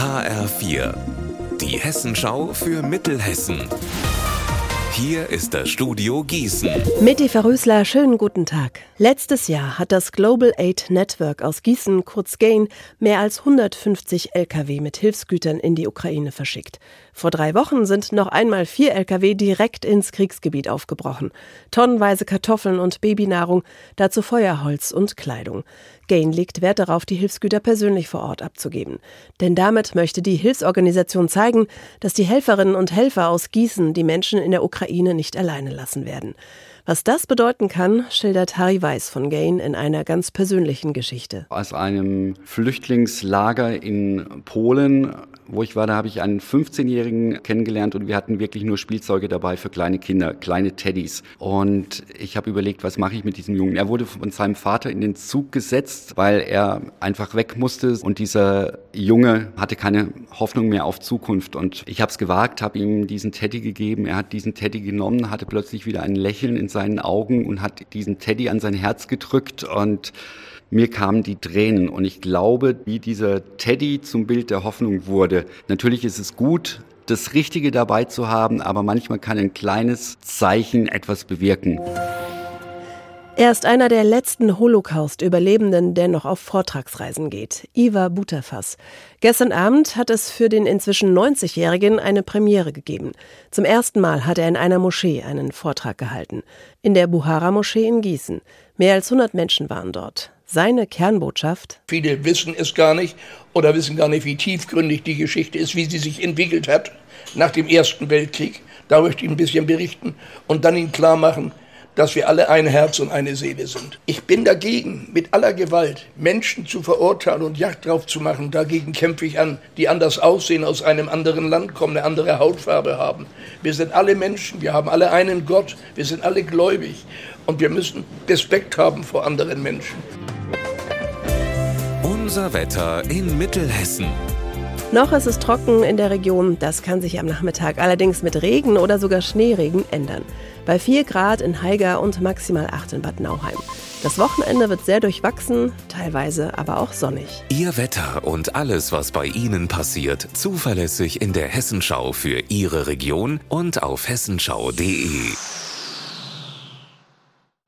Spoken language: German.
HR4, die Hessenschau für Mittelhessen. Hier ist das Studio Gießen. Meti Verrösler, schönen guten Tag. Letztes Jahr hat das Global Aid Network aus Gießen, kurz GAIN, mehr als 150 Lkw mit Hilfsgütern in die Ukraine verschickt. Vor drei Wochen sind noch einmal vier Lkw direkt ins Kriegsgebiet aufgebrochen. Tonnenweise Kartoffeln und Babynahrung, dazu Feuerholz und Kleidung. Gain legt Wert darauf, die Hilfsgüter persönlich vor Ort abzugeben. Denn damit möchte die Hilfsorganisation zeigen, dass die Helferinnen und Helfer aus Gießen die Menschen in der Ukraine nicht alleine lassen werden. Was das bedeuten kann, schildert Harry Weiß von Gain in einer ganz persönlichen Geschichte. Aus einem Flüchtlingslager in Polen, wo ich war, da habe ich einen 15-Jährigen kennengelernt und wir hatten wirklich nur Spielzeuge dabei für kleine Kinder, kleine Teddys. Und ich habe überlegt, was mache ich mit diesem Jungen? Er wurde von seinem Vater in den Zug gesetzt, weil er einfach weg musste und dieser Junge hatte keine Hoffnung mehr auf Zukunft. Und ich habe es gewagt, habe ihm diesen Teddy gegeben. Er hat diesen Teddy genommen, hatte plötzlich wieder ein Lächeln in seinen Augen und hat diesen Teddy an sein Herz gedrückt und mir kamen die Tränen und ich glaube, wie dieser Teddy zum Bild der Hoffnung wurde. Natürlich ist es gut, das Richtige dabei zu haben, aber manchmal kann ein kleines Zeichen etwas bewirken. Er ist einer der letzten Holocaust-Überlebenden, der noch auf Vortragsreisen geht. Iva Butterfass. Gestern Abend hat es für den inzwischen 90-Jährigen eine Premiere gegeben. Zum ersten Mal hat er in einer Moschee einen Vortrag gehalten. In der Buhara-Moschee in Gießen. Mehr als 100 Menschen waren dort. Seine Kernbotschaft? Viele wissen es gar nicht oder wissen gar nicht, wie tiefgründig die Geschichte ist, wie sie sich entwickelt hat nach dem Ersten Weltkrieg. Da möchte ich ein bisschen berichten und dann Ihnen klar machen, dass wir alle ein Herz und eine Seele sind. Ich bin dagegen, mit aller Gewalt Menschen zu verurteilen und Jagd drauf zu machen. Dagegen kämpfe ich an, die anders aussehen, aus einem anderen Land kommen, eine andere Hautfarbe haben. Wir sind alle Menschen, wir haben alle einen Gott, wir sind alle gläubig und wir müssen Respekt haben vor anderen Menschen. Unser Wetter in Mittelhessen. Noch ist es trocken in der Region, das kann sich am Nachmittag allerdings mit Regen oder sogar Schneeregen ändern. Bei 4 Grad in Haiger und maximal 8 in Bad Nauheim. Das Wochenende wird sehr durchwachsen, teilweise aber auch sonnig. Ihr Wetter und alles, was bei Ihnen passiert, zuverlässig in der Hessenschau für Ihre Region und auf hessenschau.de.